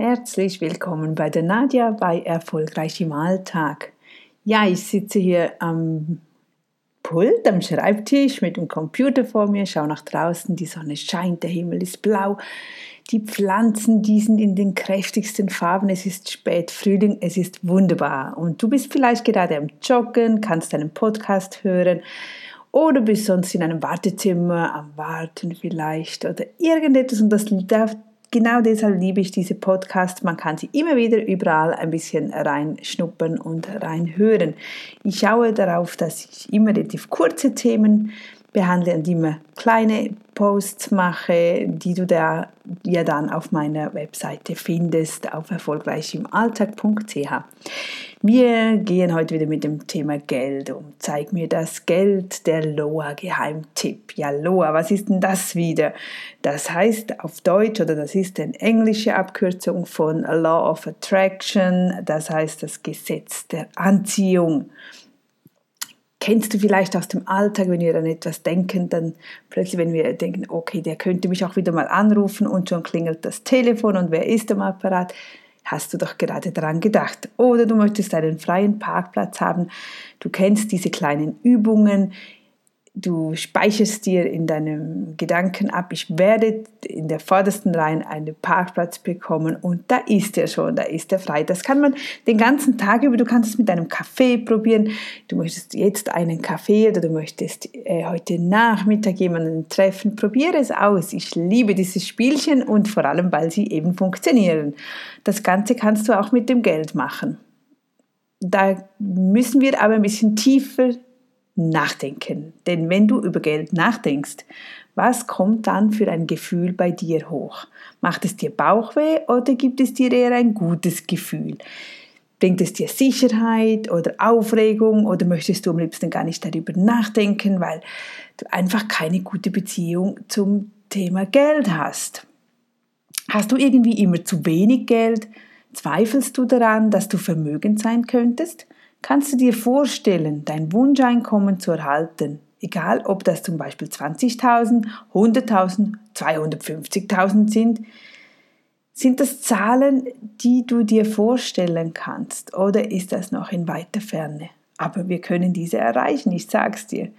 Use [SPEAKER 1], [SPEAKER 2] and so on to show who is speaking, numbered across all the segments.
[SPEAKER 1] Herzlich willkommen bei der Nadja bei Erfolgreich im Alltag. Ja, ich sitze hier am Pult, am Schreibtisch mit dem Computer vor mir, schaue nach draußen, die Sonne scheint, der Himmel ist blau, die Pflanzen, die sind in den kräftigsten Farben, es ist spät Frühling, es ist wunderbar. Und du bist vielleicht gerade am Joggen, kannst einen Podcast hören oder bist sonst in einem Wartezimmer am Warten vielleicht oder irgendetwas und das darf genau deshalb liebe ich diese Podcasts. Man kann sie immer wieder überall ein bisschen reinschnuppern und reinhören. Ich schaue darauf, dass ich immer relativ kurze Themen behandle und immer kleine Posts mache, die du da ja dann auf meiner Webseite findest, auf erfolgreichimalltag.ch. Wir gehen heute wieder mit dem Thema Geld um. Zeig mir das Geld, der Loa-Geheimtipp. Ja, Loa, was ist denn das wieder? Das heißt auf Deutsch oder das ist eine englische Abkürzung von Law of Attraction, das heißt das Gesetz der Anziehung kennst du vielleicht aus dem Alltag, wenn wir an etwas denken, dann plötzlich, wenn wir denken, okay, der könnte mich auch wieder mal anrufen und schon klingelt das Telefon und wer ist am Apparat, hast du doch gerade daran gedacht. Oder du möchtest einen freien Parkplatz haben, du kennst diese kleinen Übungen, du speicherst dir in deinem Gedanken ab, ich werde in der vordersten Reihe einen Parkplatz bekommen und da ist er schon, da ist er frei. Das kann man den ganzen Tag über, du kannst es mit einem Kaffee probieren, du möchtest jetzt einen Kaffee oder du möchtest äh, heute Nachmittag jemanden treffen, probiere es aus. Ich liebe dieses Spielchen und vor allem, weil sie eben funktionieren. Das Ganze kannst du auch mit dem Geld machen. Da müssen wir aber ein bisschen tiefer nachdenken. Denn wenn du über Geld nachdenkst, was kommt dann für ein Gefühl bei dir hoch? Macht es dir Bauchweh oder gibt es dir eher ein gutes Gefühl? Bringt es dir Sicherheit oder Aufregung oder möchtest du am liebsten gar nicht darüber nachdenken, weil du einfach keine gute Beziehung zum Thema Geld hast? Hast du irgendwie immer zu wenig Geld? Zweifelst du daran, dass du vermögend sein könntest? Kannst du dir vorstellen, dein Wunscheinkommen zu erhalten, egal ob das zum Beispiel 20.000, 100.000, 250.000 sind? Sind das Zahlen, die du dir vorstellen kannst oder ist das noch in weiter Ferne? Aber wir können diese erreichen, ich sag's dir.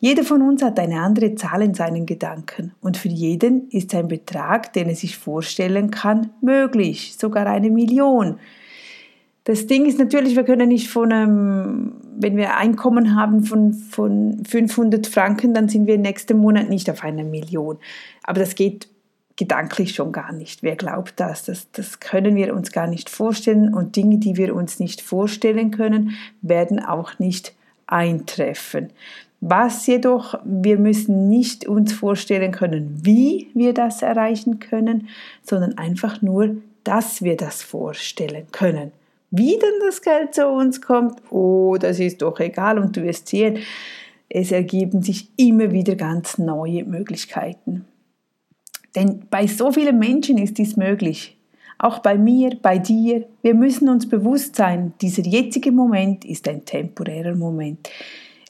[SPEAKER 1] Jeder von uns hat eine andere Zahl in seinen Gedanken und für jeden ist ein Betrag, den er sich vorstellen kann, möglich, sogar eine Million. Das Ding ist natürlich, wir können nicht von einem, wenn wir Einkommen haben von, von 500 Franken, dann sind wir nächsten Monat nicht auf einer Million. Aber das geht gedanklich schon gar nicht. Wer glaubt das? das? Das können wir uns gar nicht vorstellen und Dinge, die wir uns nicht vorstellen können, werden auch nicht eintreffen. Was jedoch, wir müssen nicht uns vorstellen können, wie wir das erreichen können, sondern einfach nur, dass wir das vorstellen können. Wie denn das Geld zu uns kommt, oh, das ist doch egal und du wirst sehen, es ergeben sich immer wieder ganz neue Möglichkeiten. Denn bei so vielen Menschen ist dies möglich. Auch bei mir, bei dir. Wir müssen uns bewusst sein, dieser jetzige Moment ist ein temporärer Moment.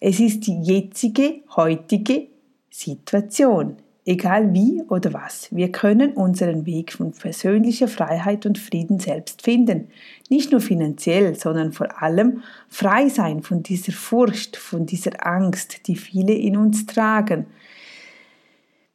[SPEAKER 1] Es ist die jetzige, heutige Situation egal wie oder was. Wir können unseren Weg von persönlicher Freiheit und Frieden selbst finden. Nicht nur finanziell, sondern vor allem frei sein von dieser Furcht, von dieser Angst, die viele in uns tragen.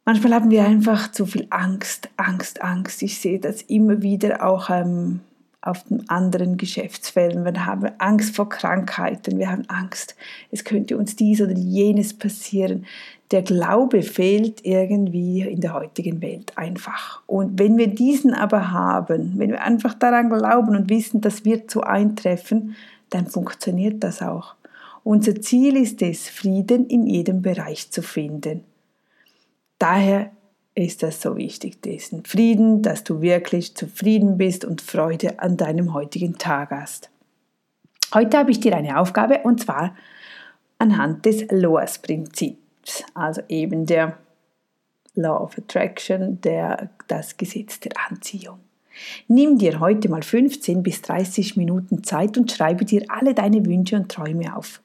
[SPEAKER 1] Manchmal haben wir einfach zu viel Angst, Angst, Angst. Ich sehe das immer wieder auch ähm, auf den anderen Geschäftsfeldern. Wir haben Angst vor Krankheiten, wir haben Angst, es könnte uns dies oder jenes passieren. Der Glaube fehlt irgendwie in der heutigen Welt einfach. Und wenn wir diesen aber haben, wenn wir einfach daran glauben und wissen, das wird so eintreffen, dann funktioniert das auch. Unser Ziel ist es, Frieden in jedem Bereich zu finden. Daher ist das so wichtig, diesen Frieden, dass du wirklich zufrieden bist und Freude an deinem heutigen Tag hast. Heute habe ich dir eine Aufgabe und zwar anhand des Loas-Prinzips, also eben der Law of Attraction, der, das Gesetz der Anziehung. Nimm dir heute mal 15 bis 30 Minuten Zeit und schreibe dir alle deine Wünsche und Träume auf.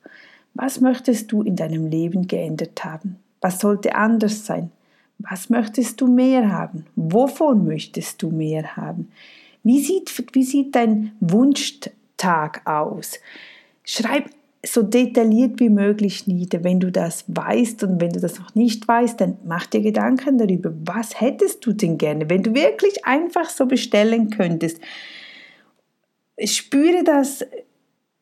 [SPEAKER 1] Was möchtest du in deinem Leben geändert haben? Was sollte anders sein? Was möchtest du mehr haben? Wovon möchtest du mehr haben? Wie sieht, wie sieht dein Wunschtag aus? Schreib so detailliert wie möglich nieder. Wenn du das weißt und wenn du das noch nicht weißt, dann mach dir Gedanken darüber, was hättest du denn gerne, wenn du wirklich einfach so bestellen könntest. Spüre das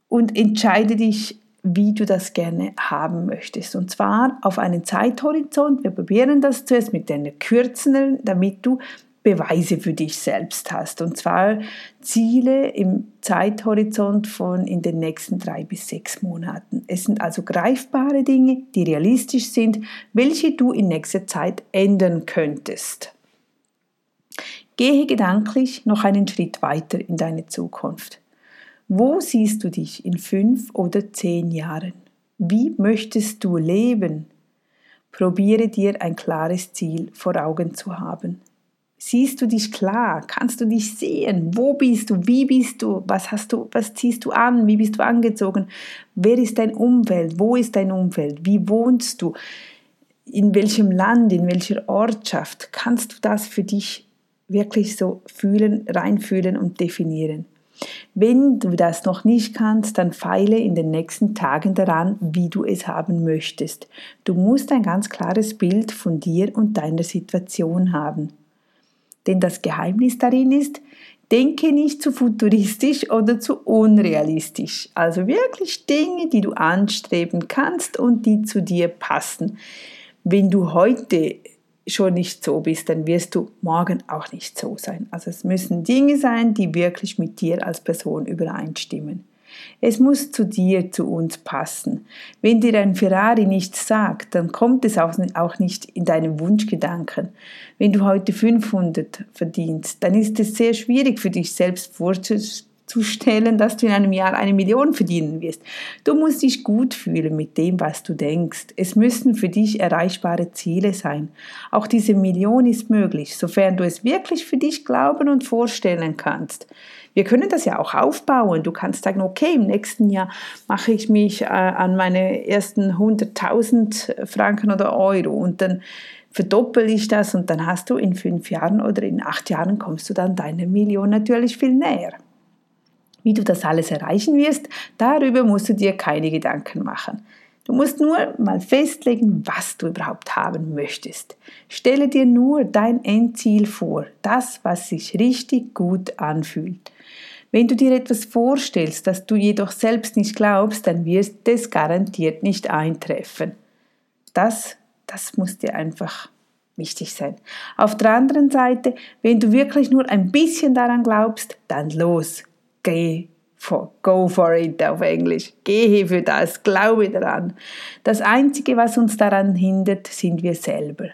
[SPEAKER 1] und entscheide dich, wie du das gerne haben möchtest. Und zwar auf einen Zeithorizont. Wir probieren das zuerst mit einer kürzeren, damit du Beweise für dich selbst hast. Und zwar Ziele im Zeithorizont von in den nächsten drei bis sechs Monaten. Es sind also greifbare Dinge, die realistisch sind, welche du in nächster Zeit ändern könntest. Gehe gedanklich noch einen Schritt weiter in deine Zukunft. Wo siehst du dich in fünf oder zehn Jahren? Wie möchtest du leben? Probiere dir ein klares Ziel vor Augen zu haben. Siehst du dich klar? Kannst du dich sehen? Wo bist du? Wie bist du? Was hast du? Was ziehst du an? Wie bist du angezogen? Wer ist dein Umfeld? Wo ist dein Umfeld? Wie wohnst du? In welchem Land? In welcher Ortschaft? Kannst du das für dich wirklich so fühlen, reinfühlen und definieren? Wenn du das noch nicht kannst, dann feile in den nächsten Tagen daran, wie du es haben möchtest. Du musst ein ganz klares Bild von dir und deiner Situation haben. Denn das Geheimnis darin ist, denke nicht zu futuristisch oder zu unrealistisch. Also wirklich Dinge, die du anstreben kannst und die zu dir passen. Wenn du heute schon nicht so bist, dann wirst du morgen auch nicht so sein. Also es müssen Dinge sein, die wirklich mit dir als Person übereinstimmen. Es muss zu dir, zu uns passen. Wenn dir ein Ferrari nichts sagt, dann kommt es auch nicht in deinem Wunschgedanken. Wenn du heute 500 verdienst, dann ist es sehr schwierig für dich selbst vorzustellen, dass du in einem Jahr eine Million verdienen wirst. Du musst dich gut fühlen mit dem, was du denkst. Es müssen für dich erreichbare Ziele sein. Auch diese Million ist möglich, sofern du es wirklich für dich glauben und vorstellen kannst. Wir können das ja auch aufbauen. Du kannst sagen, okay, im nächsten Jahr mache ich mich äh, an meine ersten 100.000 Franken oder Euro und dann verdoppel ich das und dann hast du in fünf Jahren oder in acht Jahren kommst du dann deiner Million natürlich viel näher. Wie du das alles erreichen wirst, darüber musst du dir keine Gedanken machen. Du musst nur mal festlegen, was du überhaupt haben möchtest. Stelle dir nur dein Endziel vor, das, was sich richtig gut anfühlt. Wenn du dir etwas vorstellst, das du jedoch selbst nicht glaubst, dann wird es garantiert nicht eintreffen. Das, das muss dir einfach wichtig sein. Auf der anderen Seite, wenn du wirklich nur ein bisschen daran glaubst, dann los, geh for, go for it auf Englisch. Gehe für das, glaube daran. Das Einzige, was uns daran hindert, sind wir selber.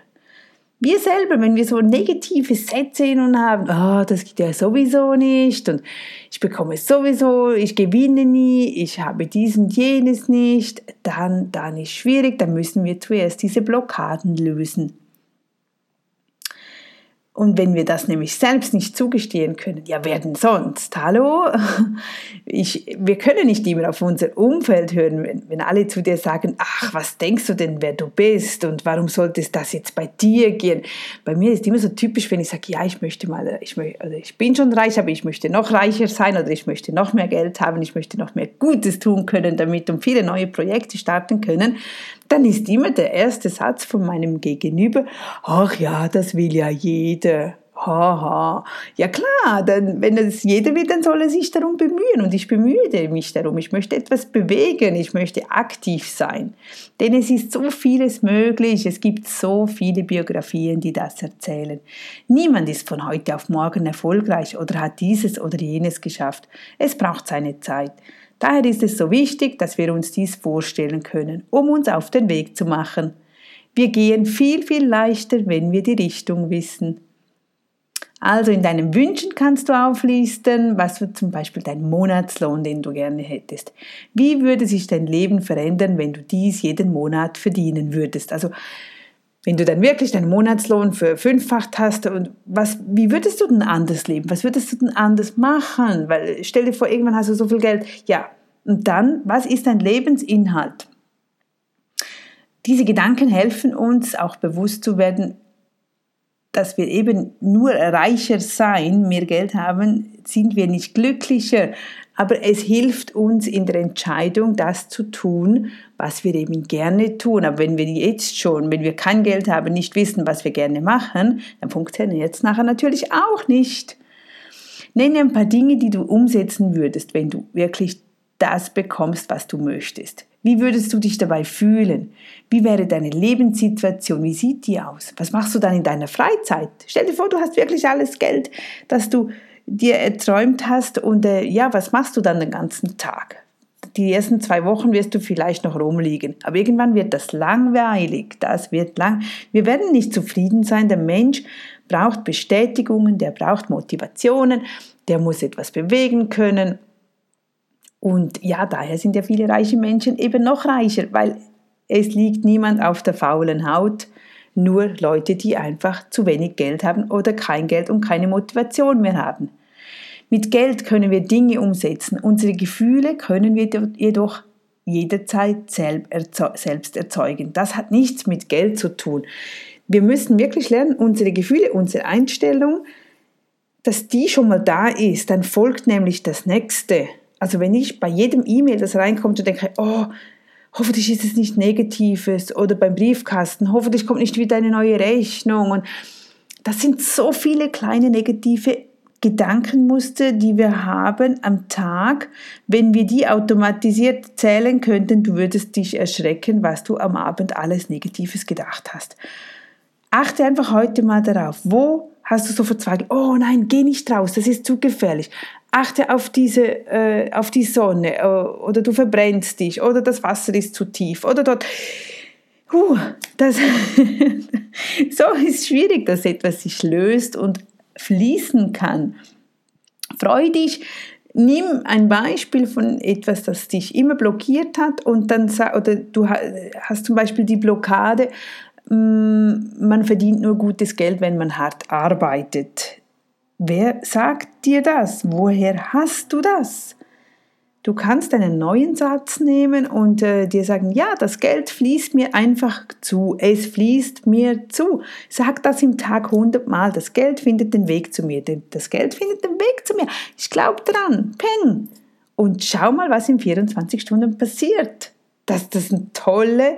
[SPEAKER 1] Wir selber, wenn wir so negative Sätze in uns haben, oh, das geht ja sowieso nicht und ich bekomme es sowieso, ich gewinne nie, ich habe dies und jenes nicht, dann, dann ist schwierig, dann müssen wir zuerst diese Blockaden lösen. Und wenn wir das nämlich selbst nicht zugestehen können, ja, wer denn sonst? Hallo? Ich, wir können nicht immer auf unser Umfeld hören, wenn, wenn alle zu dir sagen, ach, was denkst du denn, wer du bist und warum sollte es das jetzt bei dir gehen? Bei mir ist immer so typisch, wenn ich sage, ja, ich möchte mal, ich, möchte, also ich bin schon reich, aber ich möchte noch reicher sein oder ich möchte noch mehr Geld haben, ich möchte noch mehr Gutes tun können damit und viele neue Projekte starten können, dann ist immer der erste Satz von meinem Gegenüber, ach ja, das will ja jeder. Haha. Ja klar, denn wenn es jeder will, dann soll er sich darum bemühen und ich bemühe mich darum. Ich möchte etwas bewegen, ich möchte aktiv sein. Denn es ist so vieles möglich, es gibt so viele Biografien, die das erzählen. Niemand ist von heute auf morgen erfolgreich oder hat dieses oder jenes geschafft. Es braucht seine Zeit. Daher ist es so wichtig, dass wir uns dies vorstellen können, um uns auf den Weg zu machen. Wir gehen viel, viel leichter, wenn wir die Richtung wissen. Also in deinen Wünschen kannst du auflisten, was wird zum Beispiel dein Monatslohn, den du gerne hättest. Wie würde sich dein Leben verändern, wenn du dies jeden Monat verdienen würdest? Also wenn du dann wirklich deinen Monatslohn für fünffacht hast und was, wie würdest du denn anders leben? Was würdest du denn anders machen? Weil stell dir vor, irgendwann hast du so viel Geld. Ja, und dann, was ist dein Lebensinhalt? Diese Gedanken helfen uns auch bewusst zu werden, dass wir eben nur reicher sein, mehr Geld haben, sind wir nicht glücklicher. Aber es hilft uns in der Entscheidung, das zu tun, was wir eben gerne tun. Aber wenn wir jetzt schon, wenn wir kein Geld haben, nicht wissen, was wir gerne machen, dann funktioniert es nachher natürlich auch nicht. Nenne ein paar Dinge, die du umsetzen würdest, wenn du wirklich das bekommst, was du möchtest. Wie würdest du dich dabei fühlen? Wie wäre deine Lebenssituation? Wie sieht die aus? Was machst du dann in deiner Freizeit? Stell dir vor, du hast wirklich alles Geld, das du dir erträumt hast und äh, ja, was machst du dann den ganzen Tag? Die ersten zwei Wochen wirst du vielleicht noch rumliegen, aber irgendwann wird das langweilig, das wird lang. Wir werden nicht zufrieden sein. Der Mensch braucht Bestätigungen, der braucht Motivationen, der muss etwas bewegen können und ja, daher sind ja viele reiche Menschen eben noch reicher, weil es liegt niemand auf der faulen Haut, nur Leute, die einfach zu wenig Geld haben oder kein Geld und keine Motivation mehr haben. Mit Geld können wir Dinge umsetzen, unsere Gefühle können wir jedoch jederzeit selbst erzeugen. Das hat nichts mit Geld zu tun. Wir müssen wirklich lernen, unsere Gefühle, unsere Einstellung, dass die schon mal da ist, dann folgt nämlich das nächste. Also wenn ich bei jedem E-Mail, das reinkommt, denke, oh, hoffentlich ist es nicht Negatives oder beim Briefkasten, hoffentlich kommt nicht wieder eine neue Rechnung. Und das sind so viele kleine negative Gedankenmuster, die wir haben am Tag. Wenn wir die automatisiert zählen könnten, du würdest dich erschrecken, was du am Abend alles Negatives gedacht hast. Achte einfach heute mal darauf, wo hast du so verzweifelt, oh nein, geh nicht raus, das ist zu gefährlich achte auf, diese, äh, auf die Sonne äh, oder du verbrennst dich oder das Wasser ist zu tief oder dort. Huh, das so ist schwierig, dass etwas sich löst und fließen kann. Freu dich, nimm ein Beispiel von etwas, das dich immer blockiert hat und dann oder du hast zum Beispiel die Blockade, mm, man verdient nur gutes Geld, wenn man hart arbeitet. Wer sagt dir das? Woher hast du das? Du kannst einen neuen Satz nehmen und äh, dir sagen, ja, das Geld fließt mir einfach zu. Es fließt mir zu. Sag das im Tag 100 Mal. Das Geld findet den Weg zu mir. Das Geld findet den Weg zu mir. Ich glaube dran. Peng. Und schau mal, was in 24 Stunden passiert. Das, das sind tolle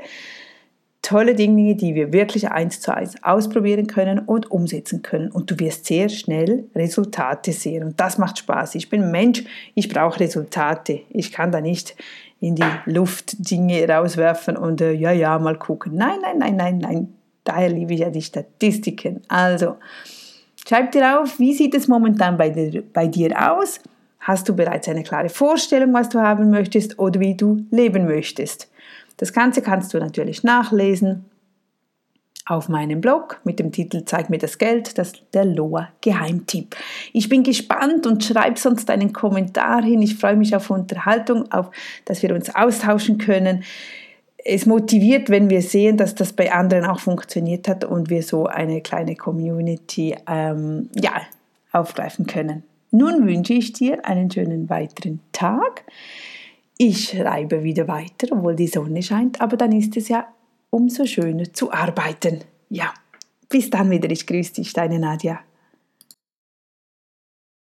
[SPEAKER 1] tolle Dinge, die wir wirklich eins zu eins ausprobieren können und umsetzen können. Und du wirst sehr schnell Resultate sehen. Und das macht Spaß. Ich bin Mensch, ich brauche Resultate. Ich kann da nicht in die Luft Dinge rauswerfen und äh, ja, ja, mal gucken. Nein, nein, nein, nein, nein. Daher liebe ich ja die Statistiken. Also, schreib dir auf, wie sieht es momentan bei dir, bei dir aus? Hast du bereits eine klare Vorstellung, was du haben möchtest oder wie du leben möchtest? Das Ganze kannst du natürlich nachlesen auf meinem Blog mit dem Titel Zeig mir das Geld, das der Loa Geheimtipp. Ich bin gespannt und schreib sonst einen Kommentar hin. Ich freue mich auf Unterhaltung, auf, dass wir uns austauschen können. Es motiviert, wenn wir sehen, dass das bei anderen auch funktioniert hat und wir so eine kleine Community ähm, ja, aufgreifen können. Nun wünsche ich dir einen schönen weiteren Tag. Ich schreibe wieder weiter, obwohl die Sonne scheint, aber dann ist es ja umso schöner zu arbeiten. Ja, bis dann wieder. Ich grüße dich, deine Nadja.